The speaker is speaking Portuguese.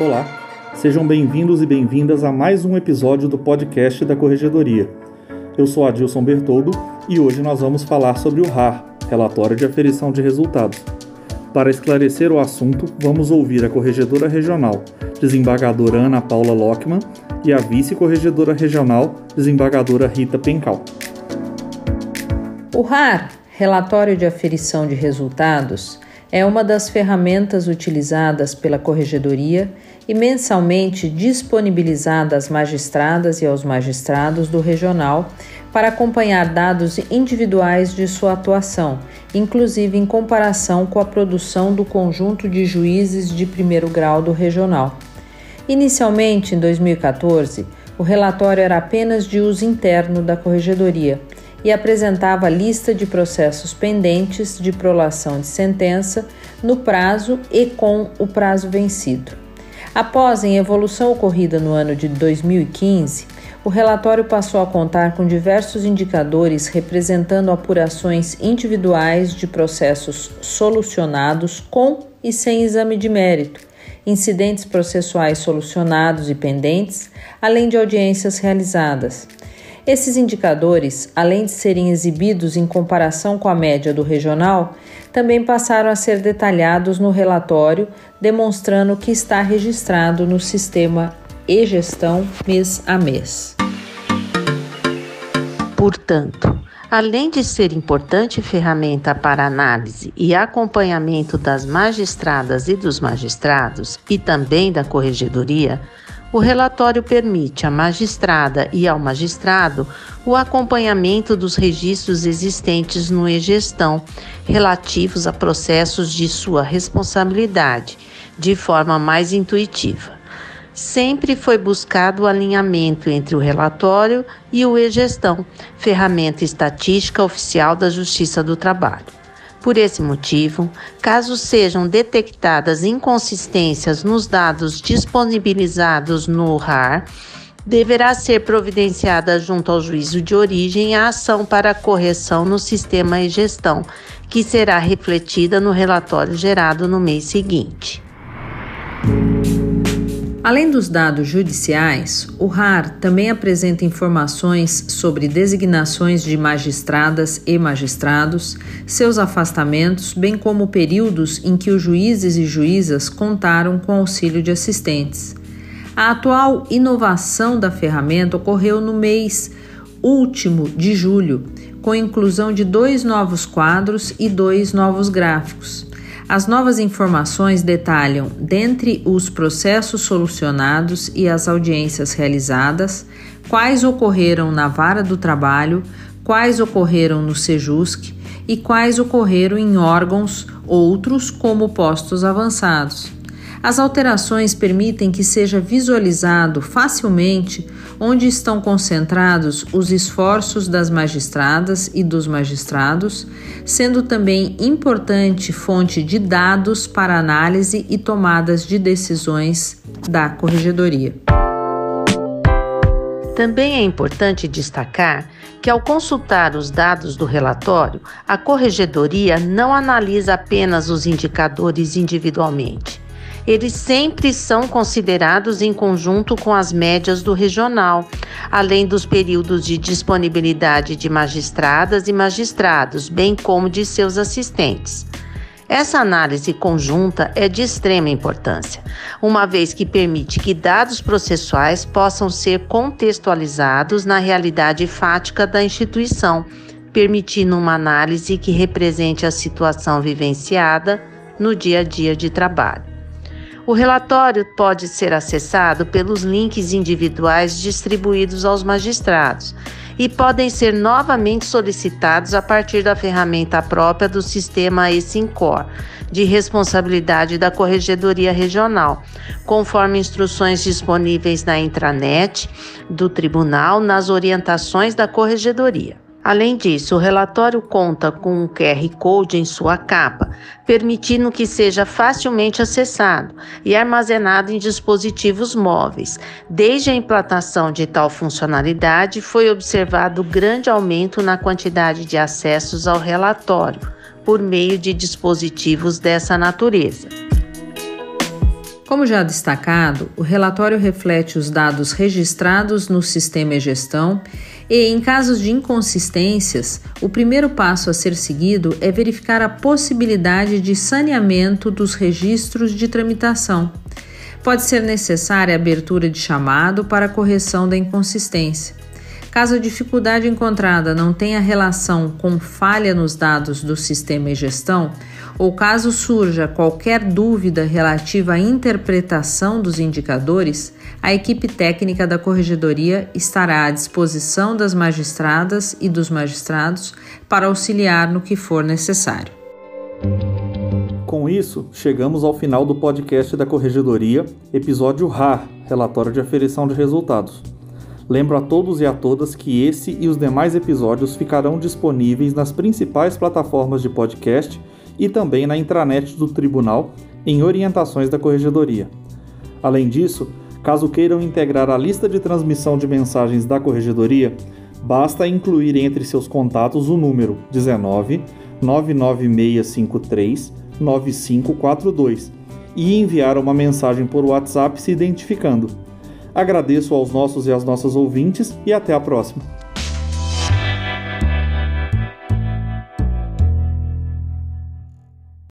Olá, sejam bem-vindos e bem-vindas a mais um episódio do podcast da Corregedoria. Eu sou Adilson Bertoldo e hoje nós vamos falar sobre o RAR, Relatório de Aferição de Resultados. Para esclarecer o assunto, vamos ouvir a Corregedora Regional, desembargadora Ana Paula Lockman, e a Vice-Corregedora Regional, desembargadora Rita Pencal. O RAR, Relatório de Aferição de Resultados, é uma das ferramentas utilizadas pela Corregedoria e mensalmente disponibilizada às magistradas e aos magistrados do regional para acompanhar dados individuais de sua atuação, inclusive em comparação com a produção do conjunto de juízes de primeiro grau do regional. Inicialmente, em 2014, o relatório era apenas de uso interno da Corregedoria e apresentava lista de processos pendentes de prolação de sentença no prazo e com o prazo vencido. Após a evolução ocorrida no ano de 2015, o relatório passou a contar com diversos indicadores representando apurações individuais de processos solucionados com e sem exame de mérito, incidentes processuais solucionados e pendentes, além de audiências realizadas. Esses indicadores, além de serem exibidos em comparação com a média do regional, também passaram a ser detalhados no relatório, demonstrando que está registrado no sistema e-gestão mês a mês. Portanto, além de ser importante ferramenta para análise e acompanhamento das magistradas e dos magistrados e também da corregedoria, o relatório permite à magistrada e ao magistrado o acompanhamento dos registros existentes no e-gestão relativos a processos de sua responsabilidade, de forma mais intuitiva. Sempre foi buscado o alinhamento entre o relatório e o e-gestão, ferramenta estatística oficial da Justiça do Trabalho. Por esse motivo, caso sejam detectadas inconsistências nos dados disponibilizados no RAR, deverá ser providenciada junto ao juízo de origem a ação para correção no sistema e gestão, que será refletida no relatório gerado no mês seguinte. Além dos dados judiciais, o RAR também apresenta informações sobre designações de magistradas e magistrados, seus afastamentos, bem como períodos em que os juízes e juízas contaram com auxílio de assistentes. A atual inovação da ferramenta ocorreu no mês último de julho, com a inclusão de dois novos quadros e dois novos gráficos. As novas informações detalham, dentre os processos solucionados e as audiências realizadas, quais ocorreram na vara do trabalho, quais ocorreram no SEJUSC e quais ocorreram em órgãos outros, como postos avançados. As alterações permitem que seja visualizado facilmente onde estão concentrados os esforços das magistradas e dos magistrados, sendo também importante fonte de dados para análise e tomadas de decisões da corregedoria. Também é importante destacar que, ao consultar os dados do relatório, a corregedoria não analisa apenas os indicadores individualmente eles sempre são considerados em conjunto com as médias do regional, além dos períodos de disponibilidade de magistradas e magistrados, bem como de seus assistentes. Essa análise conjunta é de extrema importância, uma vez que permite que dados processuais possam ser contextualizados na realidade fática da instituição, permitindo uma análise que represente a situação vivenciada no dia a dia de trabalho. O relatório pode ser acessado pelos links individuais distribuídos aos magistrados e podem ser novamente solicitados a partir da ferramenta própria do sistema E5COR, de responsabilidade da Corregedoria Regional, conforme instruções disponíveis na intranet do Tribunal nas orientações da Corregedoria. Além disso, o relatório conta com um QR Code em sua capa, permitindo que seja facilmente acessado e armazenado em dispositivos móveis. Desde a implantação de tal funcionalidade, foi observado grande aumento na quantidade de acessos ao relatório por meio de dispositivos dessa natureza. Como já destacado, o relatório reflete os dados registrados no sistema e-gestão e, em casos de inconsistências, o primeiro passo a ser seguido é verificar a possibilidade de saneamento dos registros de tramitação. Pode ser necessária a abertura de chamado para correção da inconsistência. Caso a dificuldade encontrada não tenha relação com falha nos dados do sistema e gestão, ou caso surja qualquer dúvida relativa à interpretação dos indicadores, a equipe técnica da Corregedoria estará à disposição das magistradas e dos magistrados para auxiliar no que for necessário. Com isso, chegamos ao final do podcast da Corregedoria, episódio RAR Relatório de Aferição de Resultados. Lembro a todos e a todas que esse e os demais episódios ficarão disponíveis nas principais plataformas de podcast e também na intranet do Tribunal em orientações da Corregedoria. Além disso, caso queiram integrar a lista de transmissão de mensagens da Corregedoria, basta incluir entre seus contatos o número 19 99653 9542 e enviar uma mensagem por WhatsApp se identificando. Agradeço aos nossos e às nossas ouvintes e até a próxima.